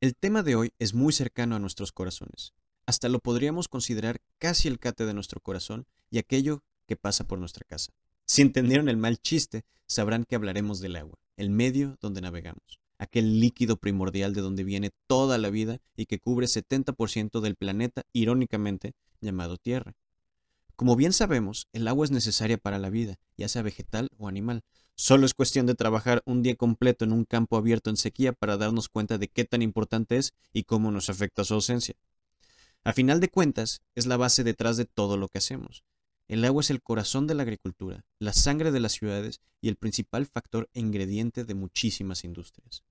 El tema de hoy es muy cercano a nuestros corazones. Hasta lo podríamos considerar casi el cate de nuestro corazón y aquello que pasa por nuestra casa. Si entendieron el mal chiste, sabrán que hablaremos del agua, el medio donde navegamos, aquel líquido primordial de donde viene toda la vida y que cubre 70% del planeta, irónicamente llamado Tierra. Como bien sabemos, el agua es necesaria para la vida, ya sea vegetal o animal. Solo es cuestión de trabajar un día completo en un campo abierto en sequía para darnos cuenta de qué tan importante es y cómo nos afecta su ausencia. A final de cuentas, es la base detrás de todo lo que hacemos. El agua es el corazón de la agricultura, la sangre de las ciudades y el principal factor e ingrediente de muchísimas industrias.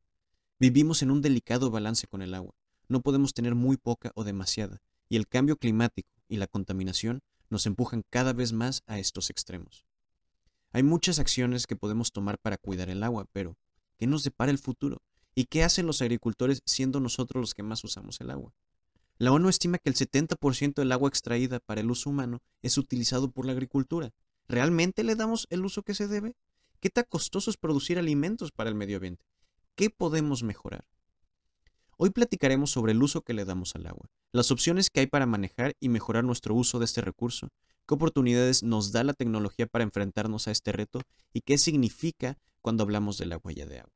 Vivimos en un delicado balance con el agua. No podemos tener muy poca o demasiada, y el cambio climático y la contaminación nos empujan cada vez más a estos extremos. Hay muchas acciones que podemos tomar para cuidar el agua, pero ¿qué nos depara el futuro? ¿Y qué hacen los agricultores siendo nosotros los que más usamos el agua? La ONU estima que el 70% del agua extraída para el uso humano es utilizado por la agricultura. ¿Realmente le damos el uso que se debe? ¿Qué tan costoso es producir alimentos para el medio ambiente? ¿Qué podemos mejorar? Hoy platicaremos sobre el uso que le damos al agua, las opciones que hay para manejar y mejorar nuestro uso de este recurso, qué oportunidades nos da la tecnología para enfrentarnos a este reto y qué significa cuando hablamos del agua y de agua.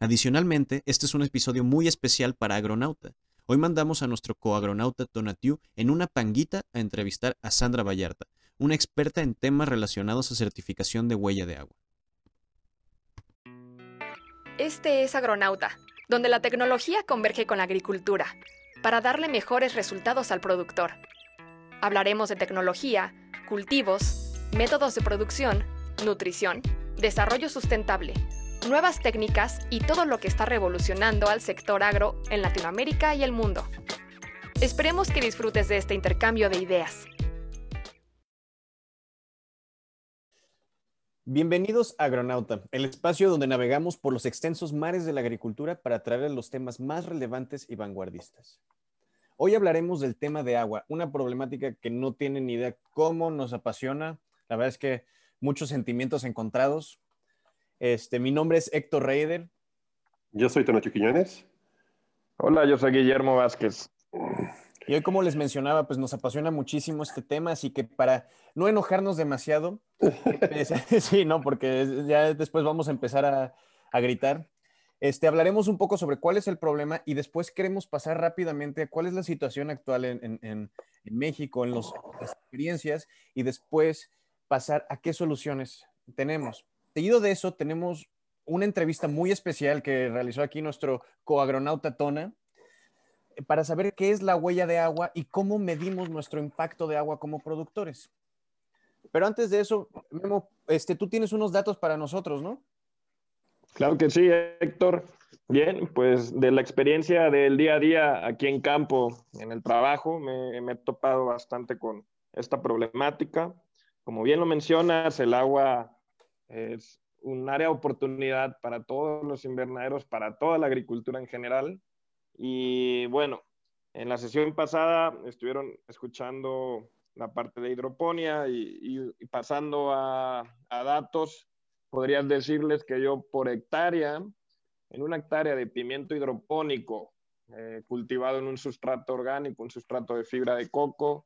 Adicionalmente, este es un episodio muy especial para Agronauta, Hoy mandamos a nuestro coagronauta Tonatiu en una panguita a entrevistar a Sandra Vallarta, una experta en temas relacionados a certificación de huella de agua. Este es Agronauta, donde la tecnología converge con la agricultura para darle mejores resultados al productor. Hablaremos de tecnología, cultivos, métodos de producción, nutrición, desarrollo sustentable, nuevas técnicas y todo lo que está revolucionando al sector agro en Latinoamérica y el mundo. Esperemos que disfrutes de este intercambio de ideas. Bienvenidos a Agronauta, el espacio donde navegamos por los extensos mares de la agricultura para traer los temas más relevantes y vanguardistas. Hoy hablaremos del tema de agua, una problemática que no tienen ni idea cómo nos apasiona. La verdad es que muchos sentimientos encontrados, este, mi nombre es Héctor Reider. Yo soy Tonacho Quiñones. Hola, yo soy Guillermo Vázquez. Y hoy, como les mencionaba, pues nos apasiona muchísimo este tema, así que para no enojarnos demasiado, sí, no, porque ya después vamos a empezar a, gritar. Este, hablaremos un poco sobre cuál es el problema y después queremos pasar rápidamente a cuál es la situación actual en, México, en las experiencias, y después pasar a qué soluciones tenemos. Seguido de eso, tenemos una entrevista muy especial que realizó aquí nuestro coagronauta Tona eh, para saber qué es la huella de agua y cómo medimos nuestro impacto de agua como productores. Pero antes de eso, Memo, este, tú tienes unos datos para nosotros, ¿no? Claro que sí, Héctor. Bien, pues de la experiencia del día a día aquí en campo, en el trabajo, me, he topado bastante con esta problemática. Como bien lo mencionas, el agua es un área de oportunidad para todos los invernaderos, para toda la agricultura en general. Y bueno, en la sesión pasada estuvieron escuchando la parte de hidroponía y, pasando a, datos, podrías decirles que yo por hectárea, en una hectárea de pimiento hidropónico eh, cultivado en un sustrato orgánico, un sustrato de fibra de coco,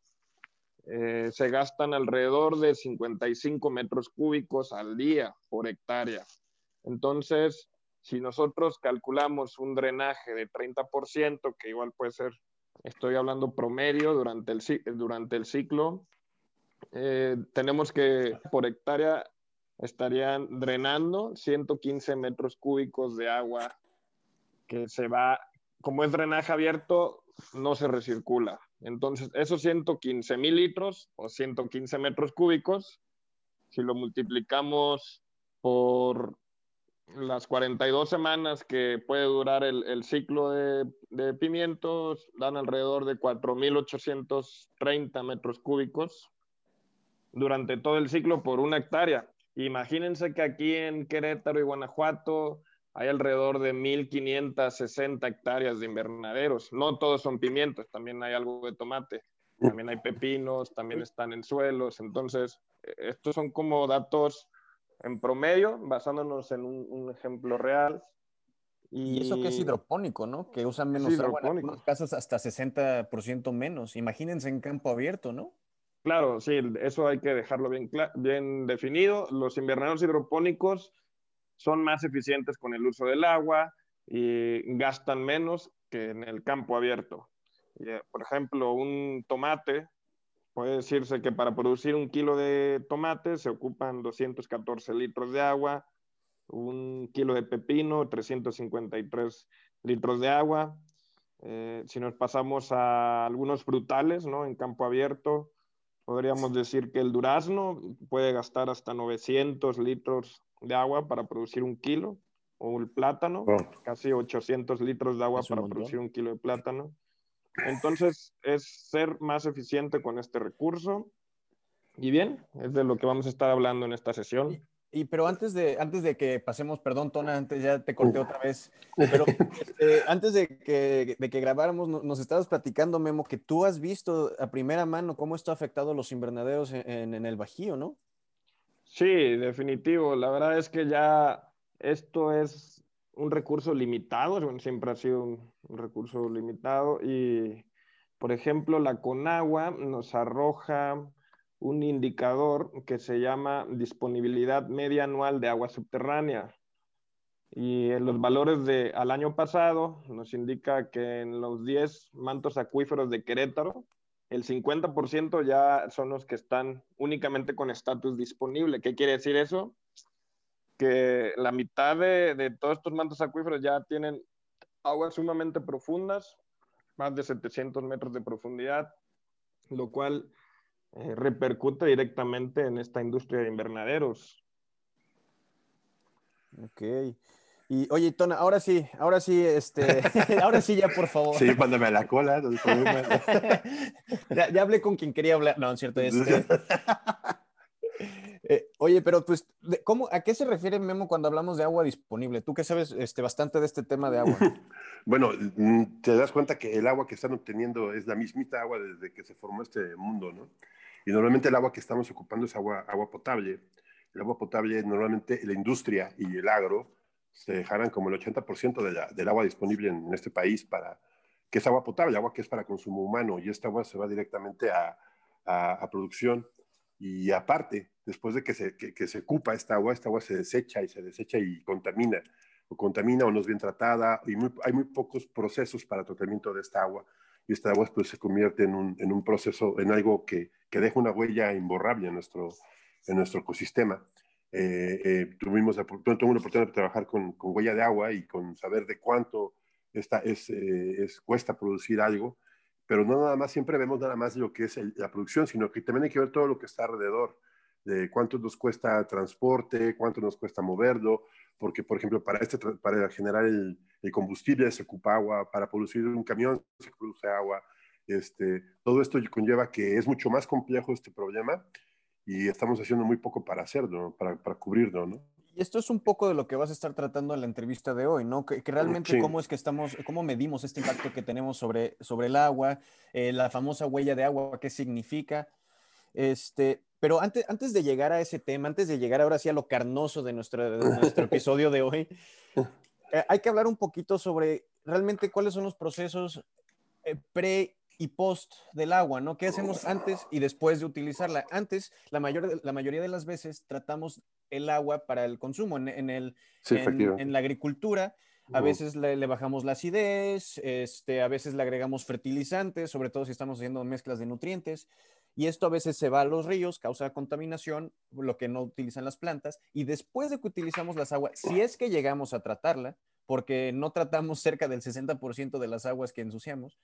eh, se gastan alrededor de 55 metros cúbicos al día por hectárea. Entonces, si nosotros calculamos un drenaje de 30%, que igual puede ser, estoy hablando promedio durante el, durante el ciclo, eh, tenemos que por hectárea estarían drenando 115 metros cúbicos de agua que se va, como es drenaje abierto, no se recircula. Entonces, esos 115 mil litros o 115 metros cúbicos, si lo multiplicamos por las 42 semanas que puede durar el, ciclo de, pimientos, dan alrededor de 4.830 metros cúbicos durante todo el ciclo por una hectárea. Imagínense que aquí en Querétaro y Guanajuato hay alrededor de 1.560 hectáreas de invernaderos. No todos son pimientos, también hay algo de tomate, también hay pepinos, también están en suelos. Entonces, eh, estos son como datos en promedio, basándonos en un, ejemplo real. Y, eso que es hidropónico, ¿no? Que usan menos agua, en algunas casas hasta 60% menos. Imagínense en campo abierto, ¿no? Claro, sí, eso hay que dejarlo bien, bien definido. Los invernaderos hidropónicos son más eficientes con el uso del agua y gastan menos que en el campo abierto. Eh, por ejemplo, un tomate, puede decirse que para producir un kilo de tomate se ocupan 214 litros de agua, un kilo de pepino, 353 litros de agua. Eh, si nos pasamos a algunos frutales, ¿no? En campo abierto, podríamos decir que el durazno puede gastar hasta 900 litros de agua para producir un kilo, o el plátano, casi 800 litros de agua para producir un kilo de plátano. Entonces, es ser más eficiente con este recurso. Y bien, es de lo que vamos a estar hablando en esta sesión. Y pero antes de, antes de que pasemos, perdón, Tona, antes ya te corté otra vez, pero este, antes de que, de que grabáramos, nos, estabas platicando, Memo, que tú has visto a primera mano cómo esto ha afectado a los invernaderos en, en, el Bajío, ¿no? Sí, definitivo. La verdad es que ya esto es un recurso limitado, siempre ha sido un, un recurso limitado y, por ejemplo, la Conagua nos arroja un indicador que se llama disponibilidad media anual de agua subterránea. Y los valores de al año pasado nos indica que en los 10 mantos acuíferos de Querétaro, el 50% ya son los que están únicamente con estatus disponible. ¿Qué quiere decir eso? Que la mitad de, de todos estos mantos acuíferos ya tienen aguas sumamente profundas, más de 700 metros de profundidad, lo cual eh, repercute directamente en esta industria de invernaderos. Ok. Y oye, Tona, ahora sí, ahora sí, este, ahora sí ya, por favor. Sí, mándame a la cola. ya, ya, hablé con quien quería hablar. No, es cierto. Este, eh, oye, pero pues, ¿cómo, ¿a qué se refiere Memo cuando hablamos de agua disponible? Tú que sabes este, bastante de este tema de agua. bueno, mm, te das cuenta que el agua que están obteniendo es la mismita agua desde que se formó este mundo, ¿no? Y normalmente el agua que estamos ocupando es agua, agua potable. El agua potable, normalmente la industria y el agro se dejarán como el 80% del agua disponible en, este país para que es agua potable, agua que es para consumo humano, y esta agua se va directamente a, a, producción. Y aparte, después de que se, que, se ocupa esta agua, esta agua se desecha y se desecha y contamina, o contamina o no es bien tratada, y hay muy pocos procesos para tratamiento de esta agua y esta agua pues, se convierte en un, en un proceso, en algo que, que, deja una huella imborrable en nuestro, en nuestro ecosistema. Eh, eh, tuvimos la, oportunidad de trabajar con, con, huella de agua y con saber de cuánto esta es, eh, es, cuesta producir algo, pero no nada más, siempre vemos nada más lo que es la producción, sino que también hay que ver todo lo que está alrededor, de cuánto nos cuesta transporte, cuánto nos cuesta moverlo, porque, por ejemplo, para, este, para generar el, el combustible se ocupa agua, para producir un camión se produce agua. Este, todo esto conlleva que es mucho más complejo este problema y estamos haciendo muy poco para hacerlo, para, para cubrirlo, ¿no? Y esto es un poco de lo que vas a estar tratando en la entrevista de hoy, ¿no? Que, realmente cómo es que estamos, cómo medimos este impacto que tenemos sobre, sobre el agua, eh, la famosa huella de agua, qué significa. Este, pero antes, antes de llegar a ese tema, antes de llegar ahora sí a lo carnoso de nuestro, de nuestro episodio de hoy, eh, hay que hablar un poquito sobre realmente cuáles son los procesos eh, pre y post del agua, ¿no? ¿Qué hacemos antes y después de utilizarla? Antes, la, mayor, la mayoría de las veces tratamos el agua para el consumo en, el, en, la agricultura. A veces le, le, bajamos la acidez, este, a veces le agregamos fertilizantes, sobre todo si estamos haciendo mezclas de nutrientes. Y esto a veces se va a los ríos, causa contaminación, lo que no utilizan las plantas. Y después de que utilizamos las aguas, si es que llegamos a tratarla, porque no tratamos cerca del 60% de las aguas que ensuciamos,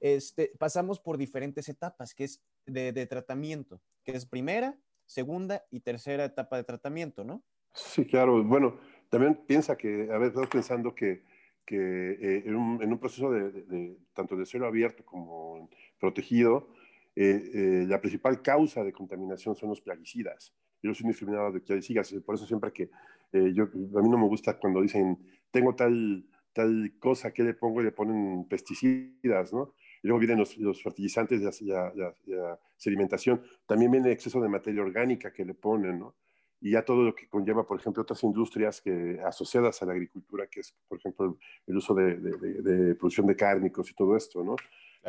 este, pasamos por diferentes etapas, que es de, tratamiento, que es primera, segunda y tercera etapa de tratamiento, ¿no? Sí, claro. Bueno, también piensa que, a ver, estamos pensando que, que eh, en, un, proceso de, tanto de suelo abierto como protegido, eh, eh, la principal causa de contaminación son los plaguicidas. Yo soy discriminado de plaguicidas, por eso siempre que eh, yo, a mí no me gusta cuando dicen, tengo tal, tal cosa, que le pongo? Y le ponen pesticidas, ¿no? Y luego vienen los, los fertilizantes, la, la, sedimentación. También viene exceso de materia orgánica que le ponen, ¿no? y ya todo lo que conlleva, por ejemplo, otras industrias que, asociadas a la agricultura, que es, por ejemplo, el uso de, de, producción de cárnicos y todo esto, ¿no?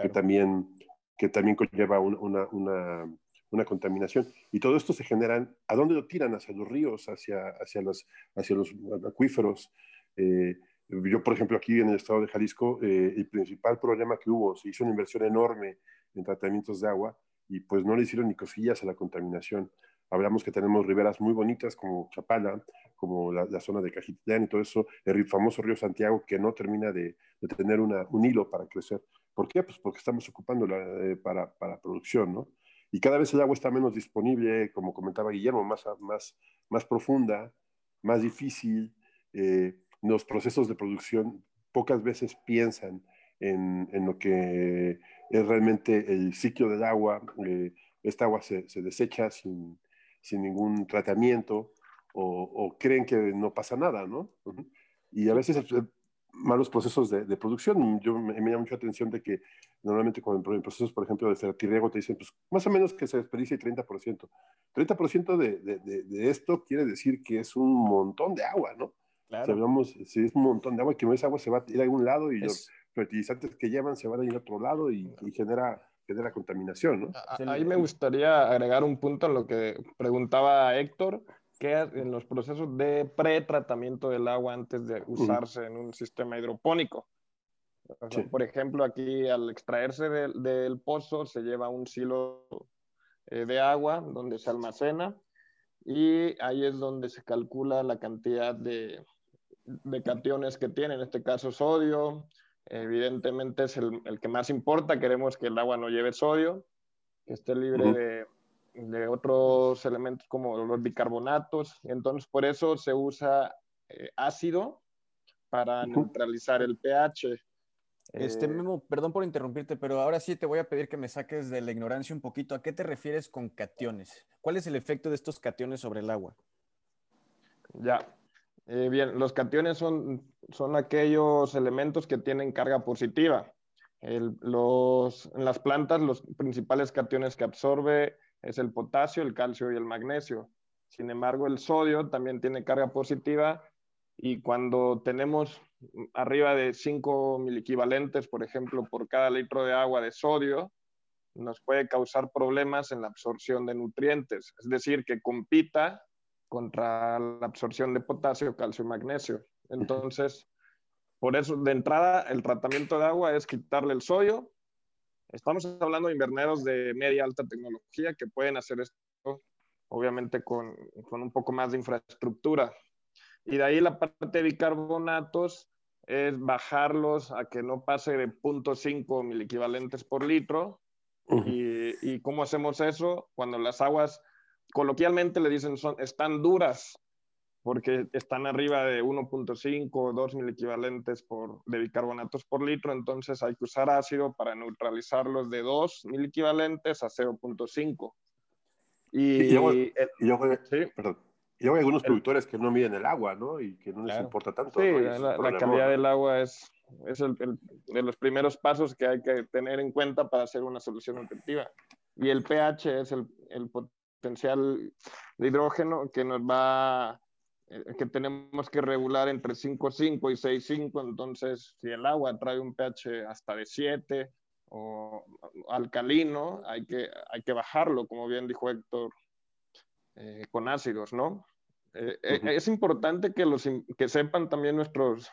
Que, también, que también conlleva una, una, una, contaminación. Y todo esto se genera, ¿a dónde lo tiran? Hacia los ríos, hacia, hacia, los, hacia los acuíferos. Eh, yo, por ejemplo, aquí en el estado de Jalisco, eh, el principal problema que hubo, se hizo una inversión enorme en tratamientos de agua y pues no le hicieron ni cosillas a la contaminación. Hablamos que tenemos riberas muy bonitas como Chapala, como la, zona de Cajitlán y todo eso, el famoso río Santiago que no termina de, tener una, un hilo para crecer. ¿Por qué? Pues porque estamos ocupando eh, para, para, producción, ¿no? Y cada vez el agua está menos disponible, como comentaba Guillermo, más, más, más profunda, más difícil. Eh, los procesos de producción pocas veces piensan en, en, lo que es realmente el ciclo del agua. Eh, esta agua se, se desecha sin, sin ningún tratamiento o, creen que no pasa nada, ¿no? Y a veces malos procesos de, producción. Yo me, me, llama mucha atención de que normalmente con procesos, por ejemplo, de fertirriego te dicen, pues más o menos que se desperdicie 30%. 30% de, de, de, esto quiere decir que es un montón de agua, ¿no? Claro. si es un montón de agua, que esa agua se va a ir a algún lado y los fertilizantes que llevan se van a ir a otro lado y, y genera de la contaminación, ¿no? Ahí me gustaría agregar un punto a lo que preguntaba Héctor, que en los procesos de pretratamiento del agua antes de usarse en un sistema hidropónico. Por ejemplo, aquí al extraerse del pozo se lleva un silo eh, de agua donde se almacena y ahí es donde se calcula la cantidad de, de cationes que tiene, en este caso sodio, evidentemente es el, el, que más importa. Queremos que el agua no lleve sodio, que esté libre de, de, otros elementos como los bicarbonatos. Entonces, por eso se usa eh, ácido para neutralizar el pH. Este eh, Memo, perdón por interrumpirte, pero ahora sí te voy a pedir que me saques de la ignorancia un poquito. ¿A qué te refieres con cationes? ¿Cuál es el efecto de estos cationes sobre el agua? Ya, eh, bien, los cationes son, son aquellos elementos que tienen carga positiva. los, en las plantas los principales cationes que absorbe es el potasio, el calcio y el magnesio. Sin embargo, el sodio también tiene carga positiva y cuando tenemos arriba de 5 miliequivalentes, por ejemplo, por cada litro de agua de sodio, nos puede causar problemas en la absorción de nutrientes. Es decir, que compita contra la absorción de potasio, calcio y magnesio. Entonces, por eso, de entrada, el tratamiento de agua es quitarle el sodio. Estamos hablando de invernaderos de media alta tecnología que pueden hacer esto, obviamente, con, con un poco más de infraestructura. Y de ahí la parte de bicarbonatos es bajarlos a que no pase de 0.5 equivalentes por litro. y, ¿Y cómo hacemos eso? Cuando las aguas coloquialmente le dicen son, están duras porque están arriba de 1.5 o 2 mil equivalentes por, de bicarbonatos por litro, entonces hay que usar ácido para neutralizarlos de 2 mil equivalentes a 0.5. Y, y, luego, y, hay algunos productores que no miden el agua, ¿no? Y que no les importa tanto. Sí, la, calidad del agua es, es el, de los primeros pasos que hay que tener en cuenta para hacer una solución nutritiva. Y el pH es el, el potencial de hidrógeno que nos va, que tenemos que regular entre 5,5 y 6,5. Entonces, si el agua trae un pH hasta de 7 o alcalino, hay que, hay que bajarlo, como bien dijo Héctor, eh, con ácidos, ¿no? Eh, es importante que, los, que sepan también nuestros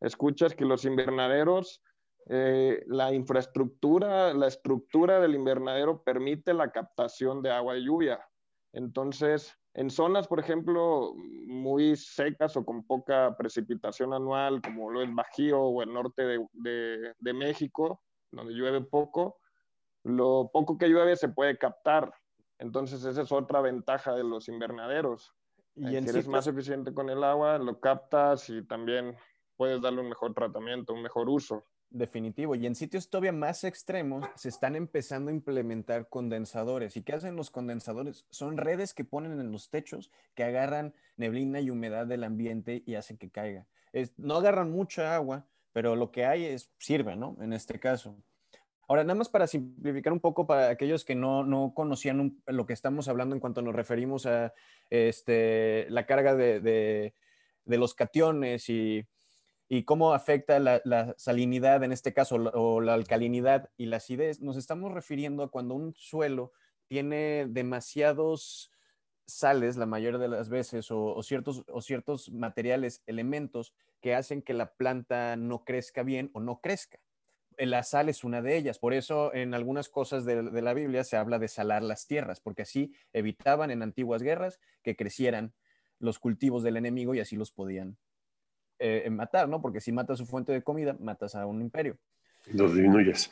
escuchas que los invernaderos eh, la infraestructura, la estructura del invernadero permite la captación de agua de lluvia. Entonces, en zonas, por ejemplo, muy secas o con poca precipitación anual, como lo es Bajío o el norte de, de, México, donde llueve poco, lo poco que llueve se puede captar. Entonces, esa es otra ventaja de los invernaderos. Y en eres más eficiente con el agua, lo captas y también puedes darle un mejor tratamiento, un mejor uso. Definitivo. Y en sitios todavía más extremos se están empezando a implementar condensadores. ¿Y qué hacen los condensadores? Son redes que ponen en los techos que agarran neblina y humedad del ambiente y hacen que caiga. no agarran mucha agua, pero lo que hay es, sirve, ¿no? En este caso. Ahora, nada más para simplificar un poco para aquellos que no, no conocían lo que estamos hablando en cuanto nos referimos a este, la carga de, de los cationes y, y, cómo afecta la, salinidad en este caso o la alcalinidad y la acidez, nos estamos refiriendo a cuando un suelo tiene demasiados sales la mayoría de las veces o, o, ciertos, o ciertos materiales, elementos que hacen que la planta no crezca bien o no crezca la sal es una de ellas. Por eso en algunas cosas de, la Biblia se habla de salar las tierras, porque así evitaban en antiguas guerras que crecieran los cultivos del enemigo y así los podían eh, matar, ¿no? Porque si matas su fuente de comida, matas a un imperio. Los disminuyes.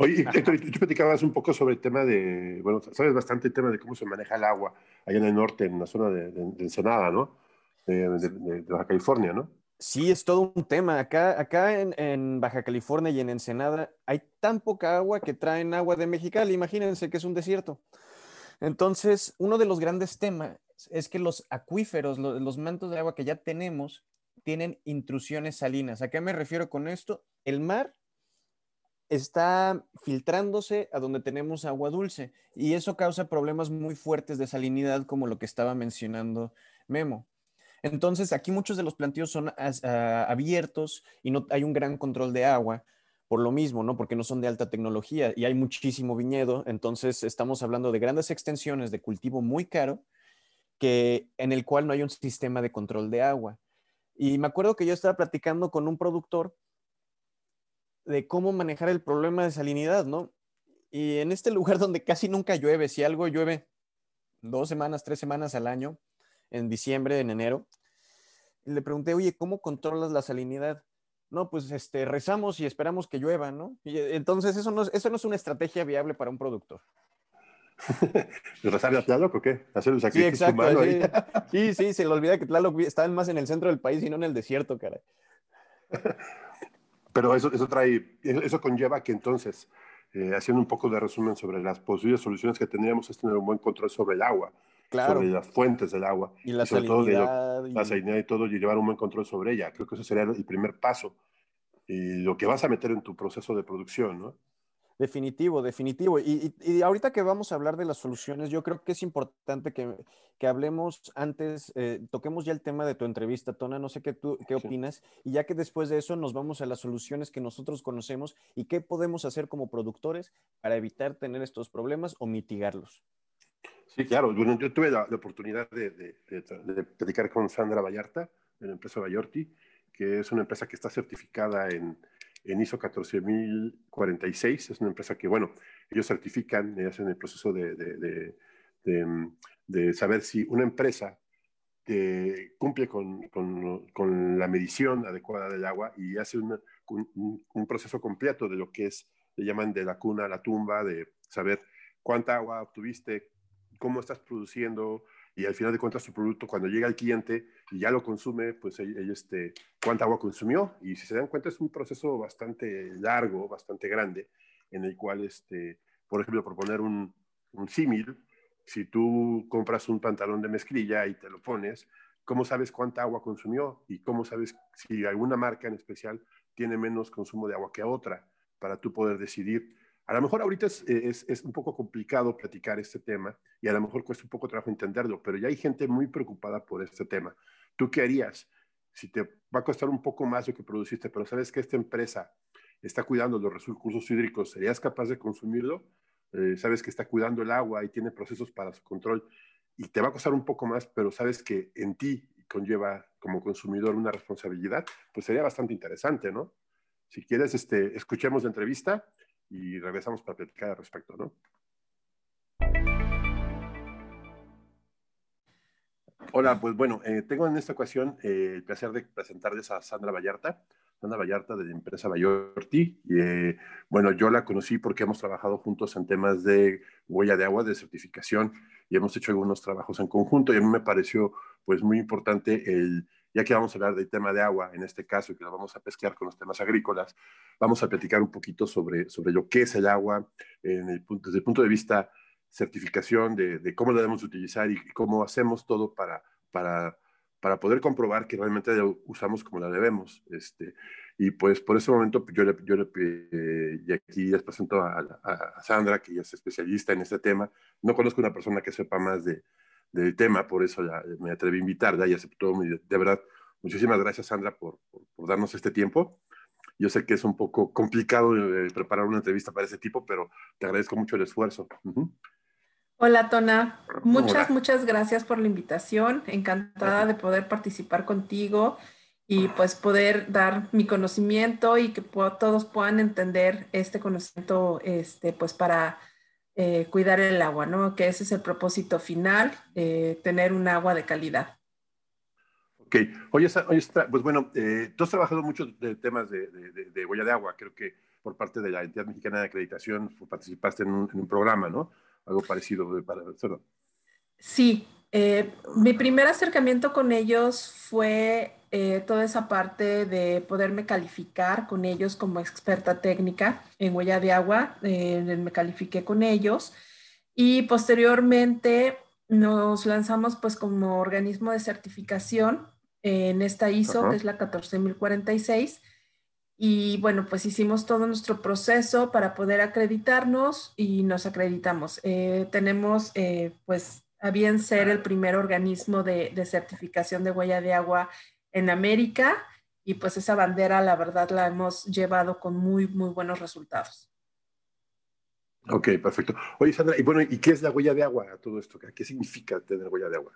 Oye, Héctor, tú platicabas un poco sobre el tema de, bueno, sabes bastante el tema de cómo se maneja el agua allá en el norte, en la zona de, Ensenada, ¿no? de Baja California, ¿no? Sí, es todo un tema. Acá, acá en, Baja California y en Ensenada hay tan poca agua que traen agua de Mexicali. Imagínense que es un desierto. Entonces, uno de los grandes temas es que los acuíferos, los, mantos de agua que ya tenemos, tienen intrusiones salinas. ¿A qué me refiero con esto? El mar está filtrándose a donde tenemos agua dulce y eso causa problemas muy fuertes de salinidad como lo que estaba mencionando Memo. Entonces, aquí muchos de los plantíos son ah, abiertos y no hay un gran control de agua por lo mismo, ¿no? Porque no son de alta tecnología y hay muchísimo viñedo, entonces estamos hablando de grandes extensiones de cultivo muy caro que en el cual no hay un sistema de control de agua. Y me acuerdo que yo estaba platicando con un productor de cómo manejar el problema de salinidad, ¿no? Y en este lugar donde casi nunca llueve, si algo llueve dos semanas, tres semanas al año, en diciembre, en enero. Le pregunté, oye, ¿cómo controlas la salinidad? No, pues este, rezamos y esperamos que llueva, ¿no? Y eh, entonces eso no, eso no es una estrategia viable para un productor. ¿Rezar a Tlaloc o qué? Hacer un sacrificio sí, humano sí. sí, sí, se le olvida que Tlaloc está más en el centro del país y no en el desierto, caray. Pero eso, eso trae, eso conlleva que entonces, eh, haciendo un poco de resumen sobre las posibles soluciones que tendríamos es tener un buen control sobre el agua sobre las fuentes del agua. Y la salinidad. La salinidad y todo, y llevar un buen control sobre ella. Creo que eso sería el primer paso. Y lo que vas a meter en tu proceso de producción, ¿no? Definitivo, definitivo. Y, y, ahorita que vamos a hablar de las soluciones, yo creo que es importante que, que hablemos antes, eh, toquemos ya el tema de tu entrevista, Tona, no sé qué tú qué opinas, y ya que después de eso nos vamos a las soluciones que nosotros conocemos y qué podemos hacer como productores para evitar tener estos problemas o mitigarlos. Sí, claro. Bueno, yo tuve la, oportunidad de, de, platicar con Sandra Vallarta, de la empresa Vallarti, que es una empresa que está certificada en, en ISO 14046. Es una empresa que, bueno, ellos certifican y hacen el proceso de, de saber si una empresa cumple con, con, con, la medición adecuada del agua y hace un, un, proceso completo de lo que es, le llaman de la cuna a la tumba, de saber cuánta agua obtuviste, cómo estás produciendo y al final de cuentas tu producto cuando llega al cliente y ya lo consume, pues este, cuánta agua consumió. Y si se dan cuenta es un proceso bastante largo, bastante grande, en el cual, este, por ejemplo, por poner un, un símil, si tú compras un pantalón de mezclilla y te lo pones, ¿cómo sabes cuánta agua consumió? Y cómo sabes si alguna marca en especial tiene menos consumo de agua que otra, para tú poder decidir a lo mejor ahorita eh, es, un poco complicado platicar este tema y a lo mejor cuesta un poco trabajo entenderlo, pero ya hay gente muy preocupada por este tema. ¿Tú qué harías? Si te va a costar un poco más lo que produciste, pero sabes que esta empresa está cuidando los recursos hídricos, ¿serías capaz de consumirlo? Eh, sabes que está cuidando el agua y tiene procesos para su control y te va a costar un poco más, pero sabes que en ti conlleva como consumidor una responsabilidad, pues sería bastante interesante, ¿no? Si quieres, este, escuchemos la entrevista y regresamos para platicar al respecto, ¿no? Hola, pues bueno, eh, tengo en esta ocasión eh, el placer de presentarles a Sandra Vallarta, Sandra Vallarta de la empresa Vallarti. Y, eh, bueno, yo la conocí porque hemos trabajado juntos en temas de huella de agua, de certificación, y hemos hecho algunos trabajos en conjunto, y a mí me pareció pues muy importante el ya que vamos a hablar del tema de agua, en este caso, y que lo vamos a pescar con los temas agrícolas, vamos a platicar un poquito sobre, sobre lo que es el agua en el, desde el punto de vista certificación, de, cómo lo debemos utilizar y cómo hacemos todo para, para, para poder comprobar que realmente lo usamos como la debemos. Este, Y pues por ese momento yo le, yo le eh, y aquí les presento a, a, Sandra, que ya es especialista en este tema. No conozco una persona que sepa más de, del tema, por eso ya me atreví a invitarla y aceptó. De verdad, muchísimas gracias Sandra por, por, darnos este tiempo. Yo sé que es un poco complicado eh, preparar una entrevista para ese tipo, pero te agradezco mucho el esfuerzo. Hola, Tona. Muchas, muchas gracias por la invitación. Encantada de poder participar contigo y pues poder dar mi conocimiento y que todos puedan entender este conocimiento este, pues para eh, cuidar el agua, ¿no? Que ese es el propósito final, eh, tener un agua de calidad. Ok, oye, oye pues bueno, eh, tú has trabajado mucho de temas de, de, huella de agua, creo que por parte de la Entidad Mexicana de Acreditación participaste en un, en un programa, ¿no? Algo parecido para... Sí, mi primer acercamiento con ellos fue eh, toda esa parte de poderme calificar con ellos como experta técnica en huella de agua, eh, me califiqué con ellos y posteriormente nos lanzamos pues como organismo de certificación en esta ISO, que es la 14046. Y bueno, pues hicimos todo nuestro proceso para poder acreditarnos y nos acreditamos. Eh, tenemos pues a bien ser el primer organismo de, de certificación de huella de agua en América y pues esa bandera la verdad la hemos llevado con muy, muy buenos resultados. Ok, perfecto. Oye, Sandra, y bueno, ¿y qué es la huella de agua todo esto? ¿Qué significa tener huella de agua?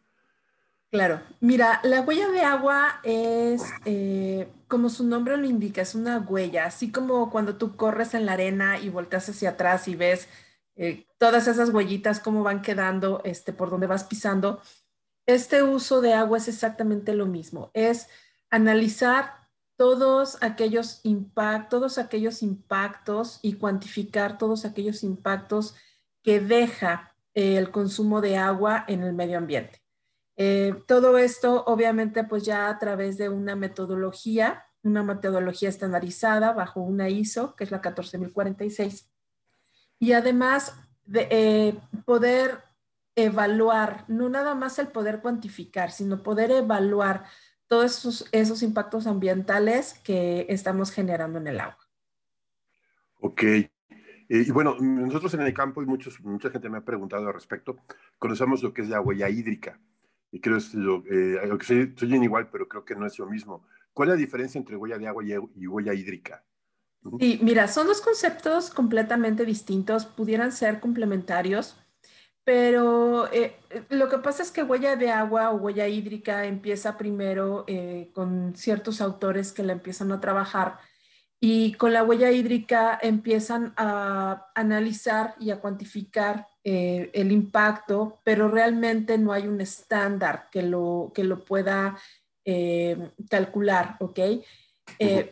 Claro, mira, la huella de agua es, eh, como su nombre lo indica, es una huella, así como cuando tú corres en la arena y volteas hacia atrás y ves eh, todas esas huellitas, cómo van quedando este, por donde vas pisando este uso de agua es exactamente lo mismo, es analizar todos aquellos impactos, todos aquellos impactos y cuantificar todos aquellos impactos que deja eh, el consumo de agua en el medio ambiente. Eh, todo esto, obviamente, pues ya a través de una metodología, una metodología estandarizada bajo una ISO, que es la 14046, y además de eh, poder evaluar, no nada más el poder cuantificar, sino poder evaluar todos esos, esos impactos ambientales que estamos generando en el agua. Ok. Eh, y bueno, nosotros en el campo y muchos, mucha gente me ha preguntado al respecto, conocemos lo que es la huella hídrica. Y creo que lo, eh, que soy, soy igual, pero creo que no es lo mismo. ¿Cuál es la diferencia entre huella de agua y, y huella hídrica? Sí, mira, son dos conceptos completamente distintos, pudieran ser complementarios, pero eh, eh, lo que pasa es que huella de agua o huella hídrica empieza primero eh, con ciertos autores que la empiezan a trabajar y con la huella hídrica empiezan a analizar y a cuantificar el impacto, pero realmente no hay un estándar que lo, que lo pueda calcular, ¿ok?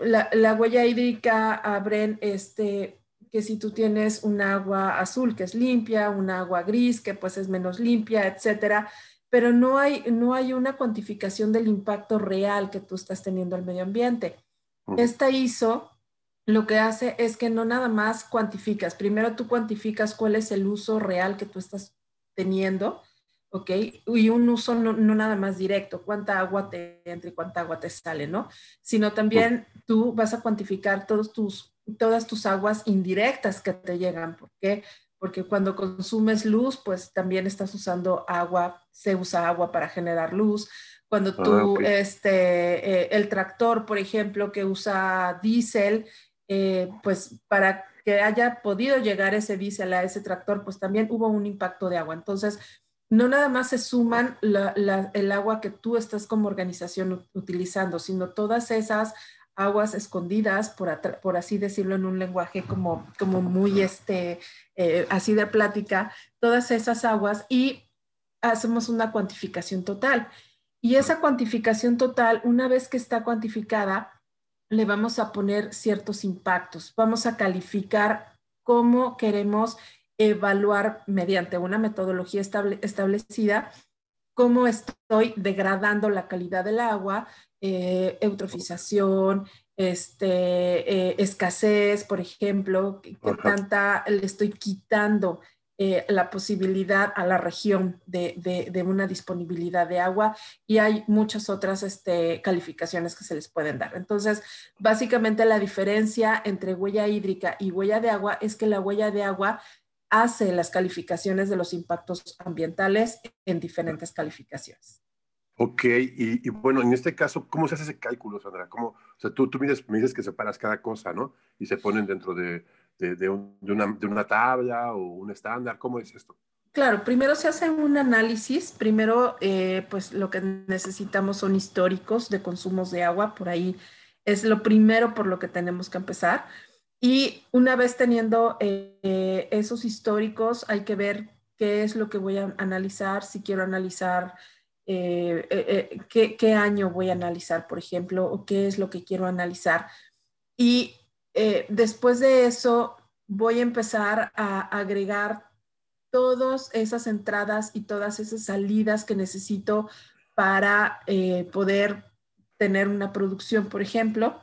la, la, huella hídrica abren este, que si tú tienes un agua azul que es limpia, un agua gris que pues es menos limpia, etcétera, pero no hay, no hay una cuantificación del impacto real que tú estás teniendo al medio ambiente. Esta ISO lo que hace es que no nada más cuantificas, primero tú cuantificas cuál es el uso real que tú estás teniendo, ¿ok? Y un uso no, nada más directo, cuánta agua te entra y cuánta agua te sale, ¿no? Sino también tú vas a cuantificar todos tus todas tus aguas indirectas que te llegan. ¿Por qué? Porque cuando consumes luz, pues también estás usando agua, se usa agua para generar luz. Cuando ah, tú, este, eh, el tractor, por ejemplo, que usa diésel, eh, pues para que haya podido llegar ese diésel a ese tractor, pues también hubo un impacto de agua. Entonces, no nada más se suman el agua que tú estás como organización utilizando, sino todas esas aguas escondidas, por, por, así decirlo en un lenguaje como, como muy este, eh, así de plática, todas esas aguas y hacemos una cuantificación total. Y esa cuantificación total, una vez que está cuantificada, le vamos a poner ciertos impactos. Vamos a calificar cómo queremos evaluar mediante una metodología establecida cómo estoy degradando la calidad del agua, eh, eutrofización, este, eh, escasez, por ejemplo, que, tanta le estoy quitando eh, la posibilidad a la región de, una disponibilidad de agua y hay muchas otras este, calificaciones que se les pueden dar. Entonces, básicamente la diferencia entre huella hídrica y huella de agua es que la huella de agua hace las calificaciones de los impactos ambientales en diferentes calificaciones. Ok, y, bueno, en este caso, ¿cómo se hace ese cálculo, Sandra? ¿Cómo, o sea, tú, tú me, dices, me dices que separas cada cosa, ¿no? Y se ponen dentro de, de, una, tabla o un estándar? ¿Cómo es esto? Claro, primero se hace un análisis. Primero, eh, pues lo que necesitamos son históricos de consumos de agua. Por ahí es lo primero por lo que tenemos que empezar. Y una vez teniendo eh, esos históricos, hay que ver qué es lo que voy a analizar, si quiero analizar eh, qué, qué, año voy a analizar, por ejemplo, o qué es lo que quiero analizar. Y eh, después de eso, voy a empezar a agregar todas esas entradas y todas esas salidas que necesito para eh, poder tener una producción, por ejemplo.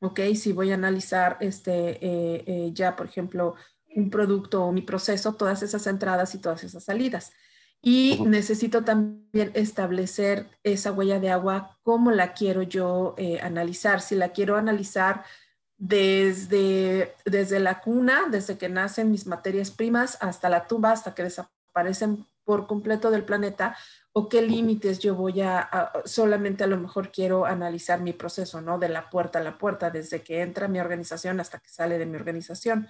Ok, si voy a analizar este, eh, ya, por ejemplo, un producto o mi proceso, todas esas entradas y todas esas salidas. Y necesito también establecer esa huella de agua, cómo la quiero yo analizar. Si la quiero analizar desde, desde la cuna, desde que nacen mis materias primas, hasta la tumba, hasta que desaparecen por completo del planeta, o qué límites yo voy a, solamente a lo mejor quiero analizar mi proceso, ¿no? De la puerta a la puerta, desde que entra mi organización hasta que sale de mi organización.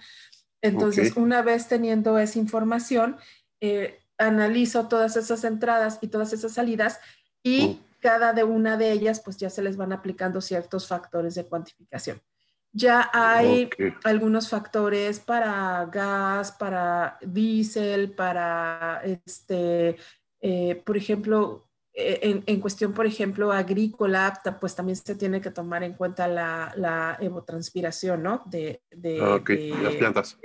Entonces, una vez teniendo esa información, eh, analizo todas esas entradas y todas esas salidas y cada de una de ellas, pues ya se les van aplicando ciertos factores de cuantificación. Ya hay algunos factores para gas, para diésel, para, este, eh, por ejemplo, eh, en, cuestión, por ejemplo, agrícola, pues también se tiene que tomar en cuenta la, la evotranspiración, ¿no? De, de, ah, las plantas.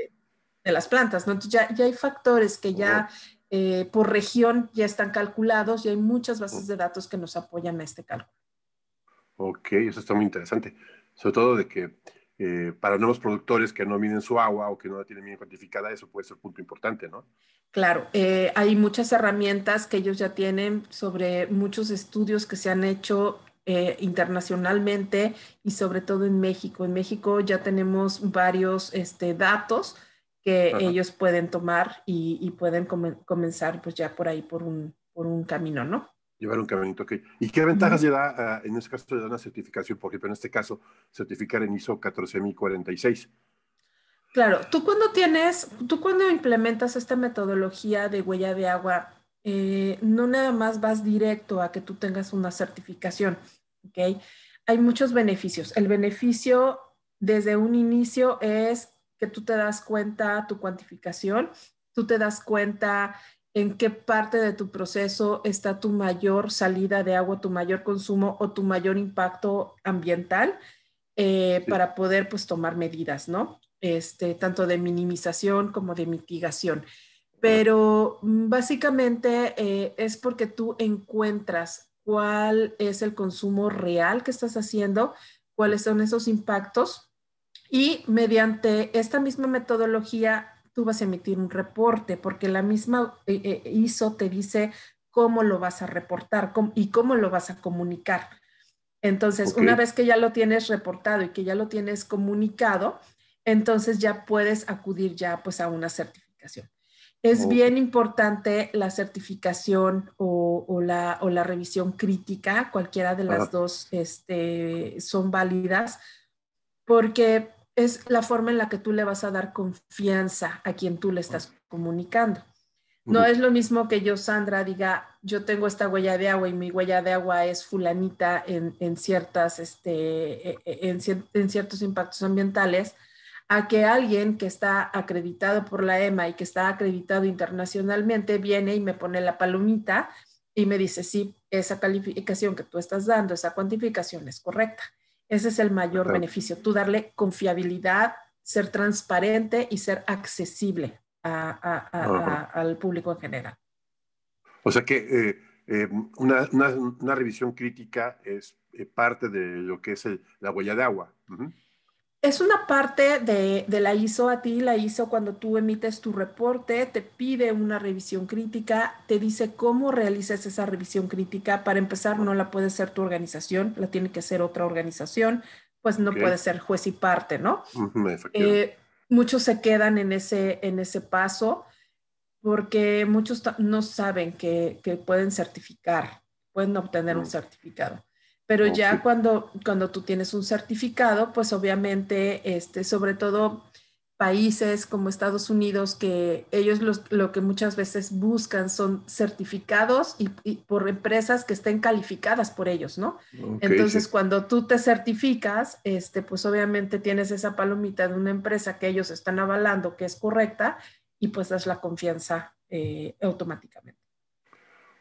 De, las plantas, ¿no? Entonces ya, ya hay factores que ya eh, por región ya están calculados y hay muchas bases de datos que nos apoyan a este cálculo. Ok, eso está muy interesante. Sobre todo de que eh, para nuevos productores que no miden su agua o que no la tienen bien cuantificada, eso puede ser un punto importante, ¿no? Claro, eh, hay muchas herramientas que ellos ya tienen sobre muchos estudios que se han hecho eh, internacionalmente y sobre todo en México. En México ya tenemos varios este, datos que ellos pueden tomar y, pueden comenzar pues ya por ahí por un, por un camino, ¿no? llevar un caminito. ok. ¿Y qué ventajas le da, ah, en este caso, le da una certificación? Por ejemplo, en este caso, certificar en ISO 14046. Claro, tú cuando tienes, tú cuando implementas esta metodología de huella de agua, eh, no nada más vas directo a que tú tengas una certificación, ¿ok? Hay muchos beneficios. El beneficio desde un inicio es que tú te das cuenta tu cuantificación, tú te das cuenta en qué parte de tu proceso está tu mayor salida de agua, tu mayor consumo o tu mayor impacto ambiental eh, para poder pues tomar medidas, ¿no? Este, tanto de minimización como de mitigación. Pero mm, básicamente eh, es porque tú encuentras cuál es el consumo real que estás haciendo, cuáles son esos impactos y mediante esta misma metodología tú vas a emitir un reporte, porque la misma eh, eh, ISO te dice cómo lo vas a reportar y cómo lo vas a comunicar. Entonces, una vez que ya lo tienes reportado y que ya lo tienes comunicado, entonces ya puedes acudir ya pues a una certificación. Es bien importante la certificación o, la, o, la, revisión crítica, cualquiera de las dos este, son válidas, porque es la forma en la que tú le vas a dar confianza a quien tú le estás comunicando. No es lo mismo que yo, Sandra, diga, yo tengo esta huella de agua y mi huella de agua es fulanita en, ciertas, este, e, e, en, ciertos impactos ambientales, a que alguien que está acreditado por la EMA y que está acreditado internacionalmente viene y me pone la palomita y me dice, sí, esa calificación que tú estás dando, esa cuantificación es correcta. Ese es el mayor beneficio, tú darle confiabilidad, ser transparente y ser accesible al público en general. O sea que eh, eh, una, revisión crítica es eh, parte de lo que es la huella de agua. Es una parte de, la ISO a ti, la ISO cuando tú emites tu reporte, te pide una revisión crítica, te dice cómo realizas esa revisión crítica. Para empezar, no la puede ser tu organización, la tiene que ser otra organización, pues no puede ser juez y parte, ¿no? Eh, muchos se quedan en ese, en ese paso porque muchos no saben que, que pueden certificar, pueden obtener un mm. certificado. Pero ya cuando, cuando tú tienes un certificado, pues obviamente, este, sobre todo países como Estados Unidos, que ellos lo que muchas veces buscan son certificados y, por empresas que estén calificadas por ellos, ¿no? Entonces, cuando tú te certificas, este, pues obviamente tienes esa palomita de una empresa que ellos están avalando que es correcta y pues das la confianza eh, automáticamente.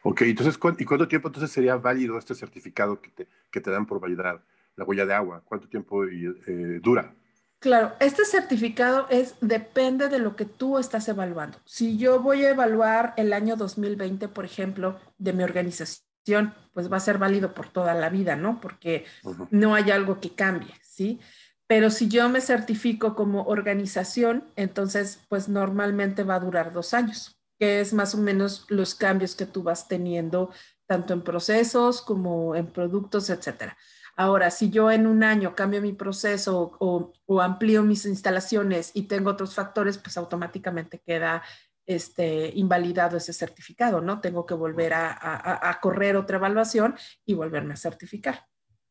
Ok, entonces, ¿y cuánto tiempo entonces sería válido este certificado que te, que te dan por validar la huella de agua? ¿Cuánto tiempo eh, dura? Claro, este certificado es depende de lo que tú estás evaluando. Si yo voy a evaluar el año 2020, por ejemplo, de mi organización, pues va a ser válido por toda la vida, ¿no? Porque no hay algo que cambie, ¿sí? Pero si yo me certifico como organización, entonces, pues normalmente va a durar dos años que es más o menos los cambios que tú vas teniendo tanto en procesos como en productos, etcétera. Ahora, si yo en un año cambio mi proceso o, amplío mis instalaciones y tengo otros factores, pues automáticamente queda este, invalidado ese certificado, ¿no? Tengo que volver a, correr otra evaluación y volverme a certificar.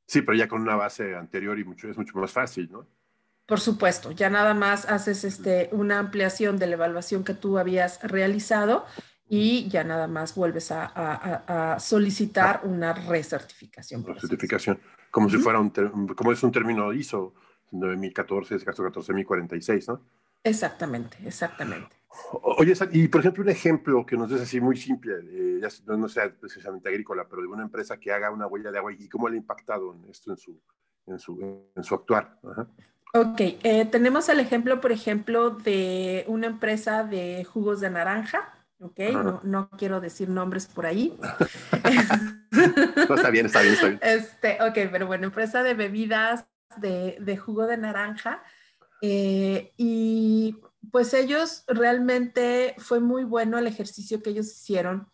Sí, pero ya con una base anterior y mucho, es mucho más fácil, ¿no? Por supuesto, ya nada más haces este, una ampliación de la evaluación que tú habías realizado y ya nada más vuelves a, solicitar una recertificación. Recertificación, como si fuera un, como es un término ISO 9014, es caso 14046, ¿no? Exactamente, exactamente. Oye, y por ejemplo, un ejemplo que nos des así muy simple, eh, ya no, sea precisamente agrícola, pero de una empresa que haga una huella de agua y cómo le ha impactado esto en su, en su, en su actuar. Ajá. Ok, eh, tenemos el ejemplo, por ejemplo, de una empresa de jugos de naranja. Ok, no, quiero decir nombres por ahí. no, está bien, está bien, está bien. Este, ok, pero bueno, empresa de bebidas de, jugo de naranja. Eh, y pues ellos realmente fue muy bueno el ejercicio que ellos hicieron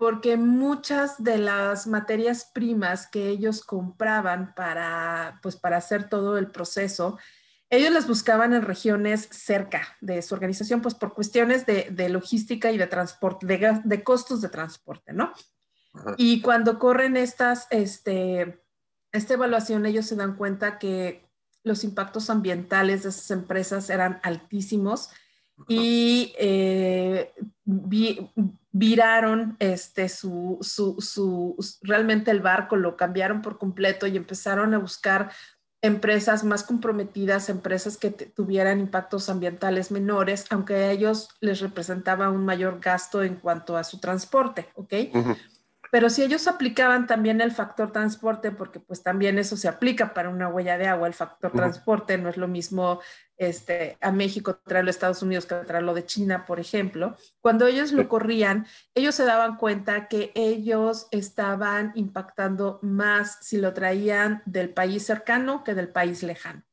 porque muchas de las materias primas que ellos compraban para, pues, para hacer todo el proceso, ellos las buscaban en regiones cerca de su organización, pues por cuestiones de, logística y de transporte, de, costos de transporte, ¿no? Y cuando corren estas, este, esta evaluación, ellos se dan cuenta que los impactos ambientales de esas empresas eran altísimos y eh, viraron este, su, su, realmente el barco, lo cambiaron por completo y empezaron a buscar empresas más comprometidas, empresas que tuvieran impactos ambientales menores, aunque a ellos les representaba un mayor gasto en cuanto a su transporte, ¿ok? Pero si ellos aplicaban también el factor transporte, porque pues también eso se aplica para una huella de agua, el factor transporte no es lo mismo este, a México traerlo a Estados Unidos que traerlo de China, por ejemplo. Cuando ellos lo corrían, ellos se daban cuenta que ellos estaban impactando más si lo traían del país cercano que del país lejano.